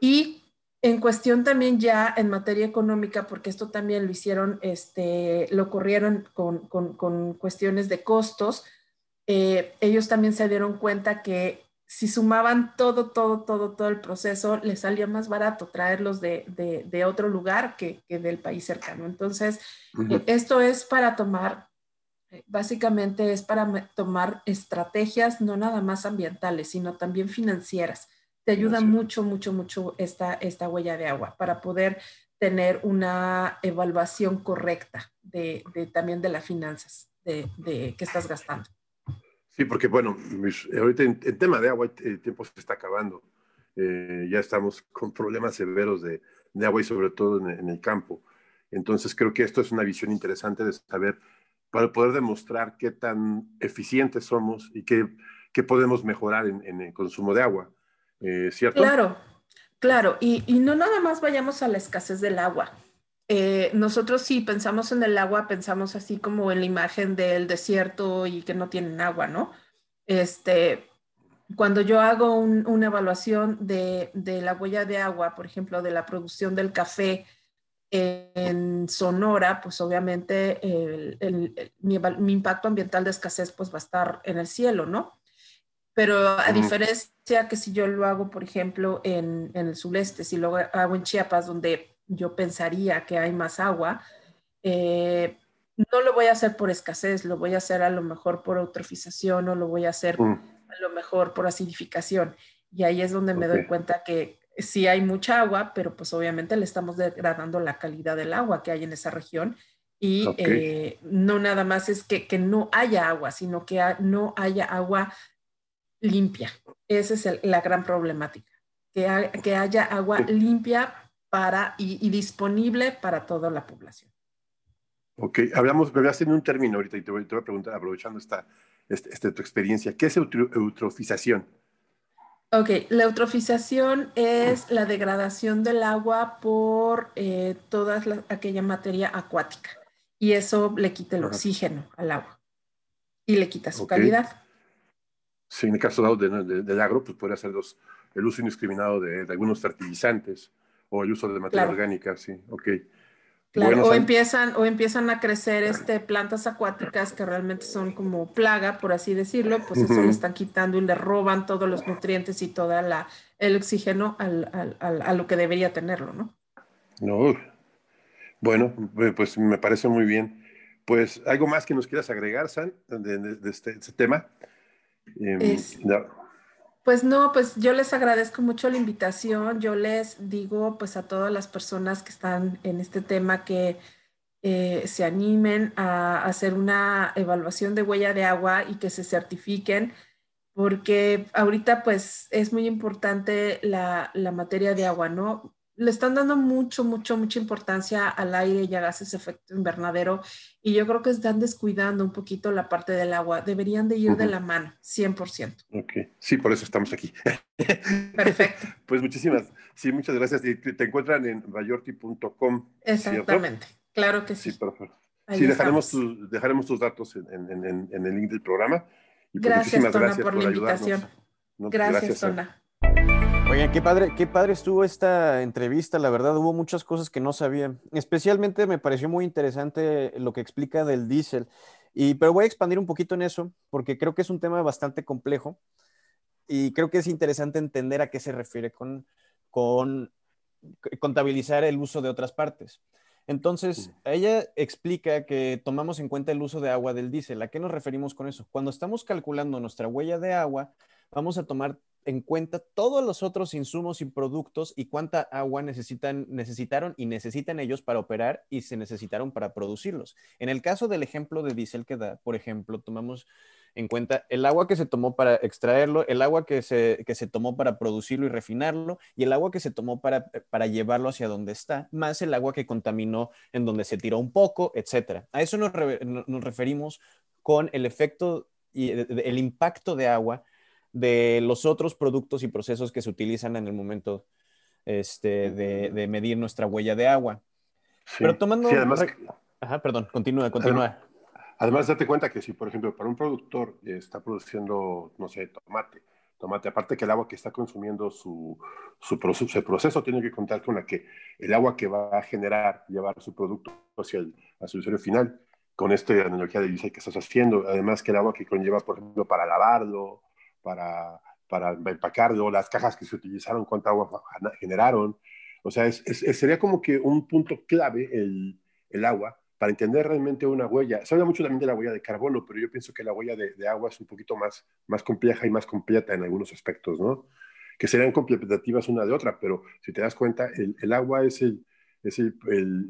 Y en cuestión también ya en materia económica, porque esto también lo hicieron, este, lo corrieron con, con, cuestiones de costos, eh, ellos también se dieron cuenta que si sumaban todo, todo, todo, todo el proceso, les salía más barato traerlos de, de, de otro lugar que, que, del país cercano. Entonces, esto es para tomar, eh, básicamente es para tomar estrategias no nada más ambientales, sino también financieras te ayuda mucho, mucho, mucho esta, esta huella de agua para poder tener una evaluación correcta de, también de las finanzas de, que estás gastando. Sí, porque bueno, ahorita en, tema de agua el tiempo se está acabando. Eh, ya estamos con problemas severos de, agua y sobre todo en, el campo. Entonces creo que esto es una visión interesante de saber, para poder demostrar qué tan eficientes somos y qué, qué podemos mejorar en el consumo de agua. Eh, ¿cierto? Claro, claro, y, no nada más vayamos a la escasez del agua. Eh, nosotros sí pensamos en el agua, pensamos así como en la imagen del desierto y que no tienen agua, ¿no? Este, cuando yo hago una evaluación de, la huella de agua, por ejemplo, de la producción del café en Sonora, pues obviamente mi, impacto ambiental de escasez pues va a estar en el cielo, ¿no? Pero a diferencia que si yo lo hago, por ejemplo, en, el sureste, si lo hago en Chiapas, donde yo pensaría que hay más agua, eh, no lo voy a hacer por escasez, lo voy a hacer a lo mejor por eutrofización o lo voy a hacer mm. a lo mejor por acidificación. Y ahí es donde me doy cuenta que sí hay mucha agua, pero pues obviamente le estamos degradando la calidad del agua que hay en esa región. Y eh, no nada más es que, no haya agua, sino que no haya agua limpia. Esa es la gran problemática, que, que haya agua limpia para, y disponible para toda la población. Ok, hablamos, me habías tenido un término ahorita y te voy, a preguntar, aprovechando esta, este, este, tu experiencia, ¿qué es eutrofización? Ok, la eutrofización es la degradación del agua por eh, toda aquella materia acuática y eso le quita el oxígeno al agua y le quita su calidad. Sí, en el caso del agro, pues podría ser los, el uso indiscriminado de, algunos fertilizantes o el uso de materia orgánica, sí, ok. Claro, o, empiezan, o empiezan a crecer este, plantas acuáticas que realmente son como plaga, por así decirlo, pues eso le están quitando y le roban todos los nutrientes y todo el oxígeno a lo que debería tenerlo, ¿no? No, bueno, pues me parece muy bien. Pues, ¿algo más que nos quieras agregar, San, de, este, este, tema? Em, pues no, pues yo les agradezco mucho la invitación. Yo les digo pues a todas las personas que están en este tema que eh, se animen a hacer una evaluación de huella de agua y que se certifiquen, porque ahorita pues es muy importante la, la materia de agua, ¿no? Le están dando mucho, mucho, mucha importancia al aire y a gases efecto invernadero y yo creo que están descuidando un poquito la parte del agua. Deberían de ir de la mano, 100%. Ok, sí, por eso estamos aquí. Perfecto. pues muchísimas, sí, muchas gracias. Te encuentran en mayorti.com. Exactamente, claro que sí. Sí, perfecto. sí, dejaremos, dejaremos tus datos en, en, en, el link del programa. Y pues gracias, Tona, por, la invitación. gracias, gracias, Tona. Oigan, qué padre, qué padre estuvo esta entrevista, la verdad, hubo muchas cosas que no sabía. Especialmente me pareció muy interesante lo que explica del diésel. Y, pero voy a expandir un poquito en eso, porque creo que es un tema bastante complejo y creo que es interesante entender a qué se refiere con, con contabilizar el uso de otras partes. Entonces, ella explica que tomamos en cuenta el uso de agua del diésel. ¿A qué nos referimos con eso? Cuando estamos calculando nuestra huella de agua, vamos a tomar en cuenta todos los otros insumos y productos y cuánta agua necesitan, necesitaron y necesitan ellos para operar y se necesitaron para producirlos. En el caso del ejemplo de diésel que da, por ejemplo, tomamos en cuenta el agua que se tomó para extraerlo, el agua que se, se tomó para producirlo y refinarlo, y el agua que se tomó para, para llevarlo hacia donde está, más el agua que contaminó en donde se tiró un poco, etc. A eso nos, nos referimos con el efecto y el impacto de agua de los otros productos y procesos que se utilizan en el momento este, de, medir nuestra huella de agua. Pero tomando... además... Ajá, perdón, continúa, continúa. Además, date cuenta que si, por ejemplo, para un productor está produciendo, no sé, tomate, tomate, aparte que el agua que está consumiendo su, su, proceso, proceso tiene que contar con la que el agua que va a generar, llevar su producto hacia el, su usuario final, con esta analogía de diésel que estás haciendo, además que el agua que conlleva, por ejemplo, para lavarlo, para, para empacarlo, las cajas que se utilizaron, cuánta agua generaron. O sea, es, sería como que un punto clave el, el, agua para entender realmente una huella. Se habla mucho también de la huella de carbono, pero yo pienso que la huella de, agua es un poquito más, más compleja y más completa en algunos aspectos, ¿no? Que serían complementativas una de otra, pero si te das cuenta, el, el agua es el, es el,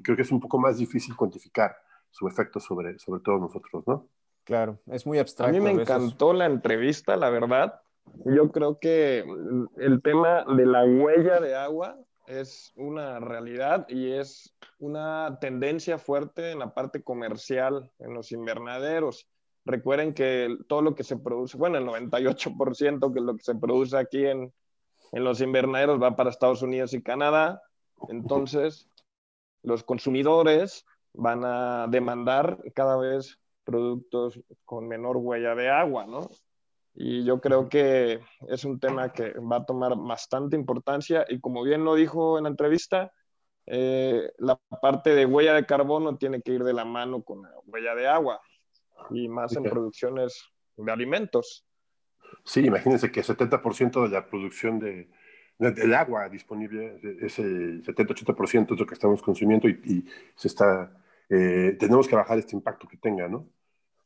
creo que es un poco más difícil cuantificar su efecto sobre, sobre todos nosotros, ¿no? Claro, es muy abstracto. A mí me encantó la entrevista, la verdad. Yo creo que el tema de la huella de agua es una realidad y es una tendencia fuerte en la parte comercial, en los invernaderos. Recuerden que todo lo que se produce, bueno, el 98% que lo que se produce aquí en, en los invernaderos va para Estados Unidos y Canadá. Entonces, los consumidores van a demandar cada vez productos con menor huella de agua, ¿no? Y yo creo que es un tema que va a tomar bastante importancia y como bien lo dijo en la entrevista, eh, la parte de huella de carbono tiene que ir de la mano con la huella de agua y más en producciones de alimentos. Sí, imagínense que el 70% de la producción de, del agua disponible, es el 70-80% es lo que estamos consumiendo y, se está, eh, tenemos que bajar este impacto que tenga, ¿no?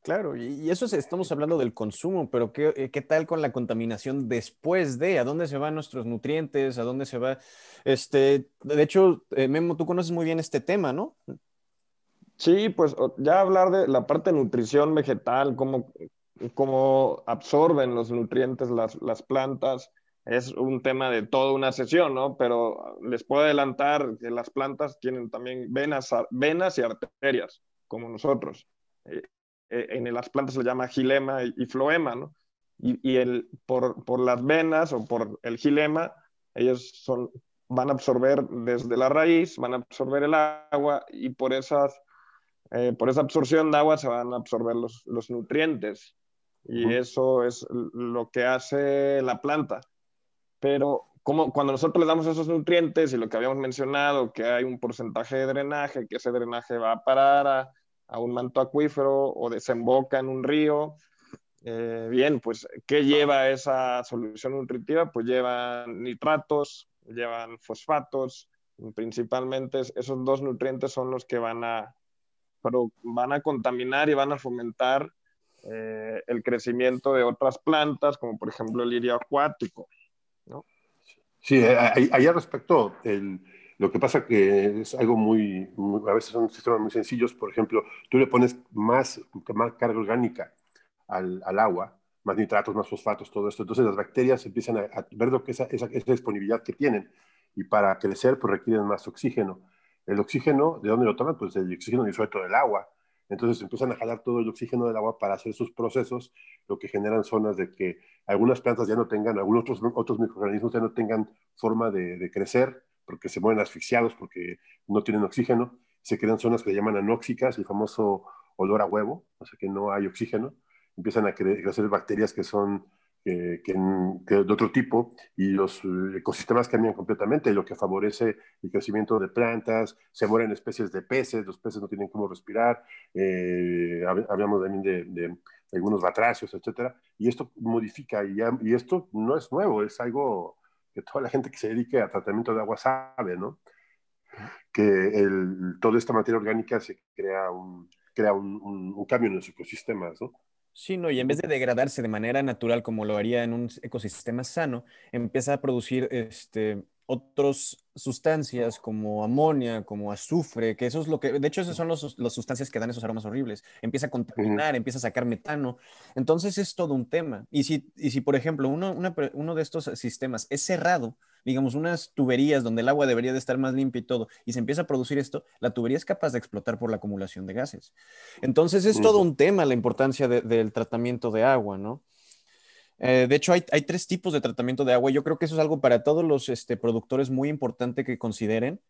Claro, y eso es, estamos hablando del consumo, pero ¿qué, eh, ¿qué, tal con la contaminación después de? ¿A dónde se van nuestros nutrientes? ¿A dónde se va? Este, de hecho, eh, Memo, tú conoces muy bien este tema, ¿no? Sí, pues ya hablar de la parte de nutrición vegetal, cómo, cómo absorben los nutrientes las, las plantas, es un tema de toda una sesión, ¿no? Pero les puedo adelantar que las plantas tienen también venas, venas y arterias, como nosotros. Eh, en las plantas se le llama gilema y, floema, ¿no? Y, el, por, por, las venas o por el gilema, ellos son, van a absorber desde la raíz, van a absorber el agua y por, esas, eh, por esa absorción de agua se van a absorber los, los nutrientes. Y eso es lo que hace la planta. Pero como, cuando nosotros le damos esos nutrientes y lo que habíamos mencionado, que hay un porcentaje de drenaje, que ese drenaje va a parar a, a un manto acuífero o desemboca en un río. Eh, bien, pues, ¿qué lleva esa solución nutritiva? Pues llevan nitratos, llevan fosfatos, principalmente esos dos nutrientes son los que van a, van a contaminar y van a fomentar eh, el crecimiento de otras plantas, como por ejemplo el lirio acuático. ¿no? Sí, allá respecto, el, lo que pasa que es algo muy, a veces son sistemas muy sencillos, por ejemplo, tú le pones más, más carga orgánica al, al agua, más nitratos, más fosfatos, todo esto, entonces las bacterias empiezan a, ver lo que esa, esa, esa, disponibilidad que tienen y para crecer pues requieren más oxígeno. El oxígeno, ¿de dónde lo toman? Pues del oxígeno disuelto del agua. Entonces empiezan a jalar todo el oxígeno del agua para hacer sus procesos, lo que generan zonas de que algunas plantas ya no tengan, algunos otros, otros microorganismos ya no tengan forma de crecer porque se mueren asfixiados, porque no tienen oxígeno, se crean zonas que se llaman anóxicas, el famoso olor a huevo, o sea que no hay oxígeno, empiezan a crecer bacterias que son que, de otro tipo y los ecosistemas cambian completamente, lo que favorece el crecimiento de plantas, se mueren especies de peces, los peces no tienen cómo respirar, eh, hablamos también de, de, algunos batracios, etcétera, y esto modifica, y, y esto no es nuevo, es algo que toda la gente que se dedique a tratamiento de agua sabe, ¿no? Que el, toda esta materia orgánica se crea un, crea un, un, cambio en los ecosistemas, ¿no? Sí, no, y en vez de degradarse de manera natural como lo haría en un ecosistema sano, empieza a producir este, otras sustancias como amonia, como azufre, que eso es lo que, de hecho, esas son las sustancias que dan esos aromas horribles. Empieza a contaminar, empieza a sacar metano. Entonces es todo un tema. Y si, y si por ejemplo, uno, uno de estos sistemas es cerrado, digamos, unas tuberías donde el agua debería de estar más limpia y todo, y se empieza a producir esto, la tubería es capaz de explotar por la acumulación de gases. Entonces es todo un tema la importancia del tratamiento de agua, ¿no? Eh, de hecho, hay, tres tipos de tratamiento de agua. Yo creo que eso es algo para todos los este, productores muy importante que consideren.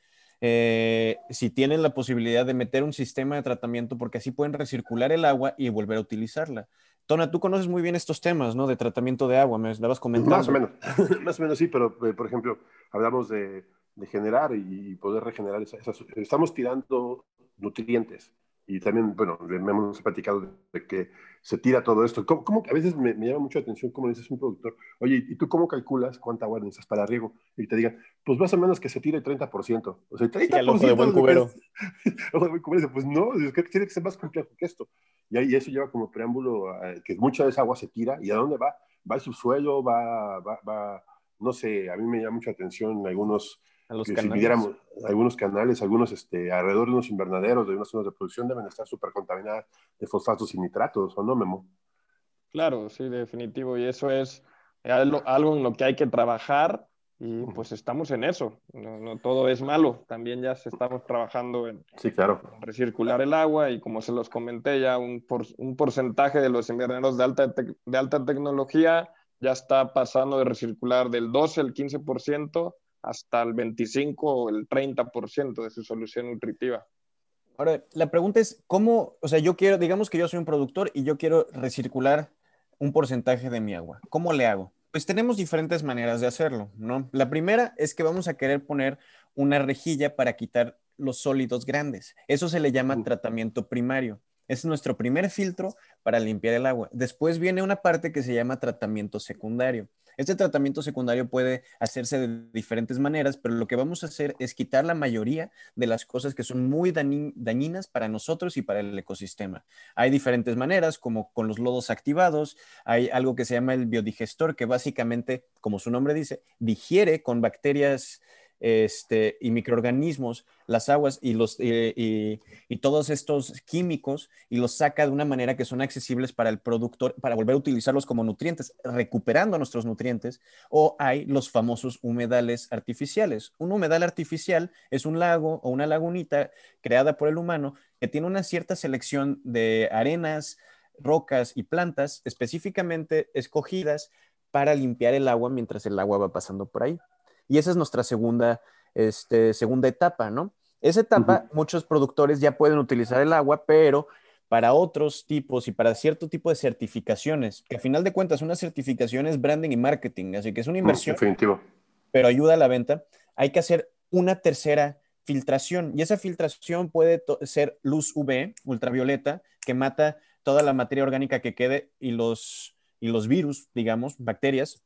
Eh, si tienen la posibilidad de meter un sistema de tratamiento, porque así pueden recircular el agua y volver a utilizarla. Tona, tú conoces muy bien estos temas, ¿no? De tratamiento de agua, me estabas comentando. Más o menos, más o menos sí, pero eh, por ejemplo, hablamos de, generar y poder regenerar esas, Estamos tirando nutrientes y también, bueno, hemos platicado de que se tira todo esto. ¿Cómo, que a veces me, llama mucho la atención cómo dices un productor, oye, ¿y tú cómo calculas cuánta agua necesitas para riego? Y te digan, pues más o menos que se tire el 30%. O sea, el 30%. Sí, el ojo de buen cubero. pues no, es que tiene que ser más complejo que esto. Y ahí eso lleva como preámbulo a que mucha de esa agua se tira. ¿Y a dónde va? Va al subsuelo, va, va, va, no sé, a mí me llama mucha atención algunos los que canales. si viéramos algunos canales, algunos este, alrededor de unos invernaderos, de unas zonas de producción, deben estar súper contaminadas de fosfatos y nitratos, ¿o no, Memo? Claro, sí, definitivo. Y eso es algo, en lo que hay que trabajar y pues estamos en eso. No, todo es malo. También ya estamos trabajando en, sí, claro. recircular el agua y como se los comenté ya, un, un porcentaje de los invernaderos de alta, de alta tecnología ya está pasando de recircular del 12 al 15% hasta el 25 o el 30% de su solución nutritiva. Ahora, la pregunta es, ¿cómo, o sea, yo quiero, digamos que yo soy un productor y yo quiero recircular un porcentaje de mi agua. ¿Cómo le hago? Pues tenemos diferentes maneras de hacerlo, ¿no? La primera es que vamos a querer poner una rejilla para quitar los sólidos grandes. Eso se le llama tratamiento primario. Es nuestro primer filtro para limpiar el agua. Después viene una parte que se llama tratamiento secundario. Este tratamiento secundario puede hacerse de diferentes maneras, pero lo que vamos a hacer es quitar la mayoría de las cosas que son muy dañinas para nosotros y para el ecosistema. Hay diferentes maneras, como con los lodos activados, hay algo que se llama el biodigestor, que básicamente, como su nombre dice, digiere con bacterias este, y microorganismos, las aguas y, los, y, todos estos químicos y los saca de una manera que son accesibles para el productor, para volver a utilizarlos como nutrientes, recuperando nuestros nutrientes, o hay los famosos humedales artificiales. Un humedal artificial es un lago o una lagunita creada por el humano que tiene una cierta selección de arenas, rocas y plantas específicamente escogidas para limpiar el agua mientras el agua va pasando por ahí. Y esa es nuestra segunda, este, segunda etapa, ¿no? Esa etapa, muchos productores ya pueden utilizar el agua, pero para otros tipos y para cierto tipo de certificaciones, que a final de cuentas una certificación es branding y marketing, así que es una inversión, definitivo. pero ayuda a la venta, hay que hacer una tercera filtración y esa filtración puede ser luz UV, ultravioleta, que mata toda la materia orgánica que quede y los, y los virus, digamos, bacterias,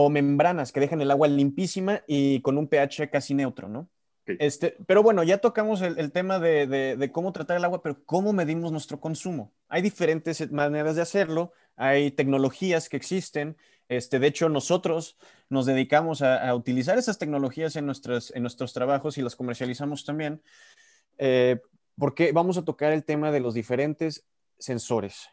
o membranas que dejan el agua limpísima y con un pH casi neutro, ¿no? Este, pero bueno, ya tocamos el, tema de, cómo tratar el agua, pero ¿cómo medimos nuestro consumo? Hay diferentes maneras de hacerlo, hay tecnologías que existen. Este, de hecho, nosotros nos dedicamos a, utilizar esas tecnologías en, nuestros, en nuestros trabajos y las comercializamos también, eh, porque vamos a tocar el tema de los diferentes sensores.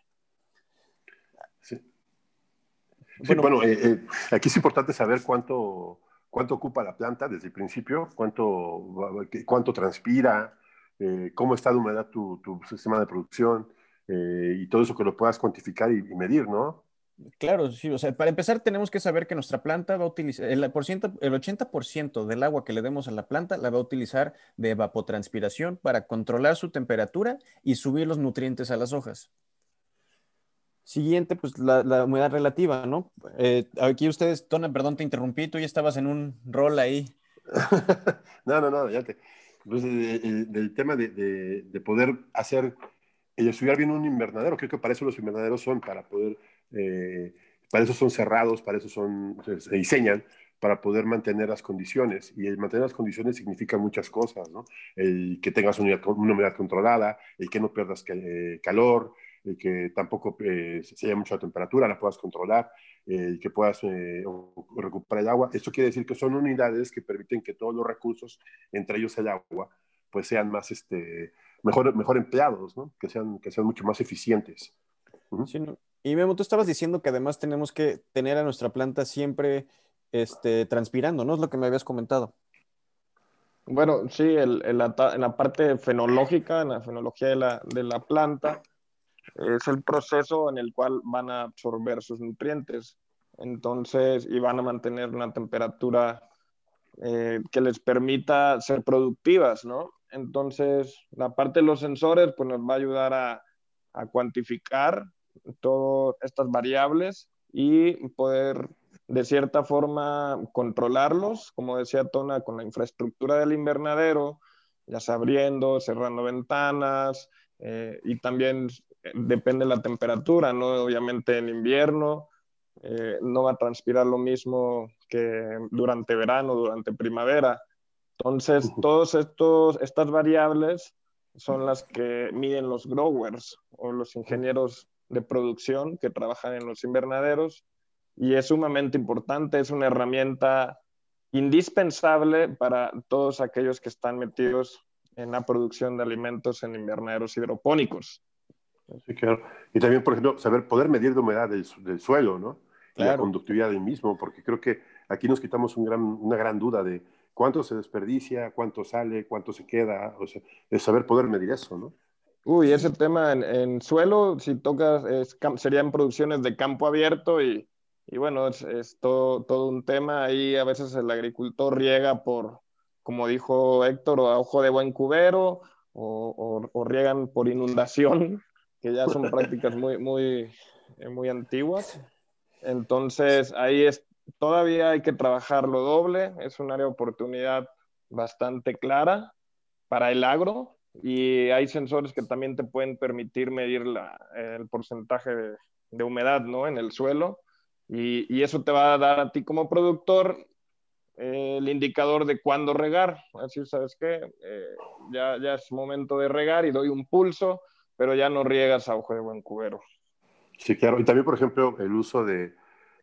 Bueno, eh, eh, aquí es importante saber cuánto, cuánto ocupa la planta desde el principio, cuánto, cuánto transpira, eh, cómo está de humedad tu, tu sistema de producción y todo eso que lo puedas cuantificar y, medir, ¿no? Claro, sí, o sea, para empezar tenemos que saber que nuestra planta va a utilizar, el, por ciento, el 80% del agua que le demos a la planta la va a utilizar de evapotranspiración para controlar su temperatura y subir los nutrientes a las hojas. Siguiente, pues la, humedad relativa, ¿no? Eh, aquí ustedes, Tona, perdón, te interrumpí, tú ya estabas en un rol ahí. no, no, no, ya te. Pues, del tema de, de, poder hacer, y estudiar bien un invernadero, creo que para eso los invernaderos son, para poder, eh, para eso son cerrados, para eso son, se diseñan, para poder mantener las condiciones. Y el mantener las condiciones significa muchas cosas, ¿no? El que tengas una, una humedad controlada, el que no pierdas eh, calor, y que tampoco eh, se haya mucha temperatura, la puedas controlar eh, y que puedas eh, recuperar el agua. Esto quiere decir que son unidades que permiten que todos los recursos, entre ellos el agua, pues sean más, este, mejor, mejor empleados, ¿no? que, sean, que sean mucho más eficientes. Y Memo, tú estabas diciendo que además tenemos que tener a nuestra planta siempre este, transpirando, ¿no? Es lo que me habías comentado. Bueno, sí, el, en la parte fenológica, en la fenología de la, de la planta, es el proceso en el cual van a absorber sus nutrientes. Entonces, y van a mantener una temperatura eh, que les permita ser productivas, ¿no? Entonces, la parte de los sensores, pues nos va a ayudar a, a cuantificar todas estas variables y poder de cierta forma controlarlos, como decía Tona, con la infraestructura del invernadero, ya sea abriendo, cerrando ventanas, eh, y también depende de la temperatura, ¿no? Obviamente en invierno eh, no va a transpirar lo mismo que durante verano, durante primavera. Entonces, todas estas variables son las que miden los growers o los ingenieros de producción que trabajan en los invernaderos y es sumamente importante, es una herramienta indispensable para todos aquellos que están metidos en la producción de alimentos en invernaderos hidropónicos. Sí, claro. Y también, por ejemplo, saber poder medir la humedad del, suelo, ¿no? la conductividad del mismo, porque creo que aquí nos quitamos un gran, una gran duda de cuánto se desperdicia, cuánto sale, cuánto se queda, o sea, es saber poder medir eso, ¿no? Uy, ese tema en, suelo, si tocas, es, serían producciones de campo abierto y, y bueno, es, es, todo, todo un tema. Ahí a veces el agricultor riega por, como dijo Héctor, a ojo de buen cubero o, o, o riegan por inundación que ya son prácticas muy, muy, eh, muy antiguas. Entonces, ahí es, todavía hay que trabajarlo doble. Es un área de oportunidad bastante clara para el agro y hay sensores que también te pueden permitir medir el porcentaje de, humedad ¿no? en el suelo y, y, eso te va a dar a ti como productor eh, el indicador de cuándo regar. Así, ¿sabes qué? Eh, ya, ya es momento de regar y doy un pulso, pero ya no riegas a ojo de buen cubero. Sí, claro. Y también, por ejemplo, el uso de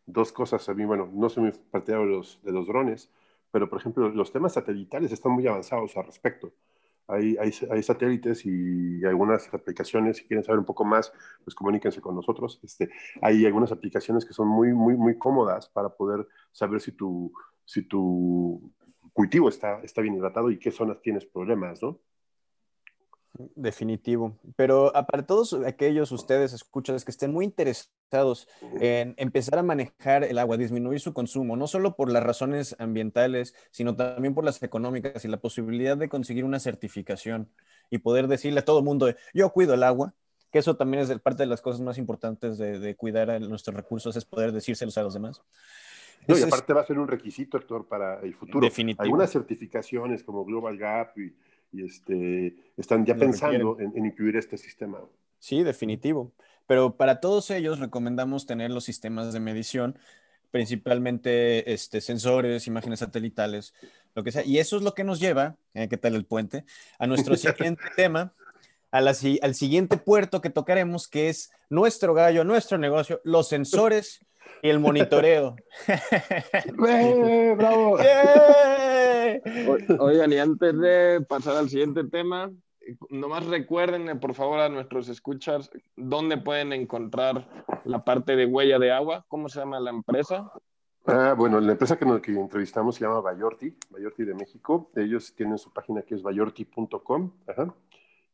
dos cosas. A mí, bueno, no soy muy partidario de los, de los drones, pero, por ejemplo, los temas satelitales están muy avanzados al respecto. Hay, hay, hay, satélites y algunas aplicaciones, si quieren saber un poco más, pues comuníquense con nosotros. Este, hay algunas aplicaciones que son muy, muy, muy cómodas para poder saber si tu, si tu cultivo está, está bien hidratado y qué zonas tienes problemas, ¿no? Definitivo. Pero para todos aquellos ustedes escuchas que estén muy interesados en empezar a manejar el agua, disminuir su consumo, no solo por las razones ambientales, sino también por las económicas y la posibilidad de conseguir una certificación y poder decirle a todo el mundo, yo cuido el agua, que eso también es parte de las cosas más importantes de, de cuidar nuestros recursos, es poder decírselos a los demás. No, y aparte va a ser un requisito, Héctor, para el futuro. Definitivo. Algunas certificaciones como Global Gap y, este, están ya pensando en, incluir este sistema. Sí, definitivo. Pero para todos ellos recomendamos tener los sistemas de medición, principalmente este, sensores, imágenes satelitales, lo que sea. Y eso es lo que nos lleva, eh, ¿qué tal el puente? A nuestro siguiente tema, a la, al siguiente puerto que tocaremos, que es nuestro gallo, nuestro negocio, los sensores y el monitoreo. ¡Eh, Oigan, y antes de pasar al siguiente tema, nomás recuerden, por favor, a nuestros escuchas, dónde pueden encontrar la parte de huella de agua, cómo se llama la empresa. Ah, bueno, la empresa que, que entrevistamos se llama Bayorti, Bayorti de México. Ellos tienen su página que es bayorti.com.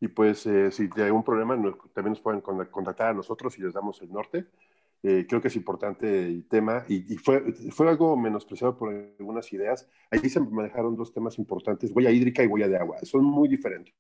Y pues, eh, si hay algún problema, también nos pueden contactar a nosotros y les damos el norte. Eh, creo que es importante el tema y, fue, fue algo menospreciado por algunas ideas. Ahí se manejaron dos temas importantes, huella hídrica y huella de agua. Son muy diferentes.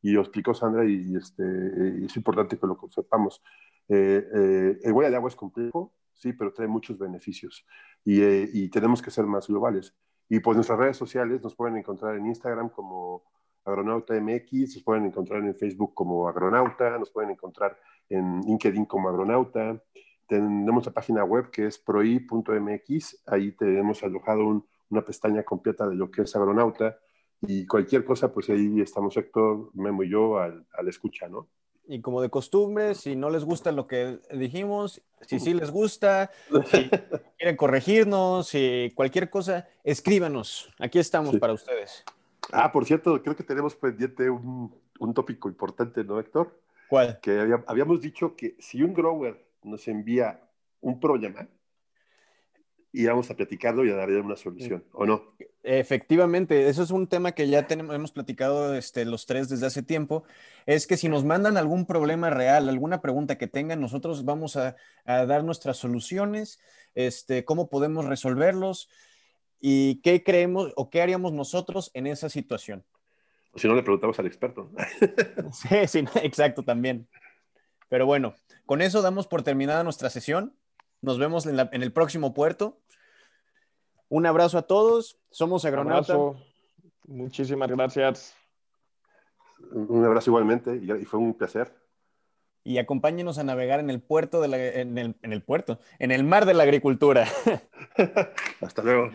Y lo explicó Sandra y, este, es importante que lo sepamos. Eh, eh, el huella de agua es complejo, sí, pero trae muchos beneficios y, y, tenemos que ser más globales. Y pues nuestras redes sociales nos pueden encontrar en Instagram como Agronauta MX, nos pueden encontrar en Facebook como Agronauta, nos pueden encontrar en LinkedIn como Agronauta, tenemos la página web que es proi.mx, ahí tenemos alojado una pestaña completa de lo que es Agronauta y cualquier cosa, pues ahí estamos Héctor, Memo y yo al, al escucha, ¿no? Y como de costumbre, si no les gusta lo que dijimos, si sí les gusta, si quieren corregirnos, si cualquier cosa, escríbanos. Aquí estamos para ustedes. Ah, por cierto, creo que tenemos pendiente un, un tópico importante, ¿no, Héctor? ¿Cuál? Que habíamos dicho que si un grower nos envía un problema y vamos a platicarlo y a darle una solución, ¿o no? Efectivamente, eso es un tema que ya tenemos, hemos platicado este, los tres desde hace tiempo, es que si nos mandan algún problema real, alguna pregunta que tengan, nosotros vamos a, dar nuestras soluciones, este, cómo podemos resolverlos y qué creemos o qué haríamos nosotros en esa situación. O si no, le preguntamos al experto. sí, sí, exacto, también. Pero bueno, con eso damos por terminada nuestra sesión. Nos vemos en, el próximo puerto. Un abrazo a todos. Somos Agronauta. Muchísimas gracias. Un abrazo igualmente y fue un placer. Y acompáñenos a navegar en el puerto de en el puerto, en el mar de la agricultura. Hasta luego.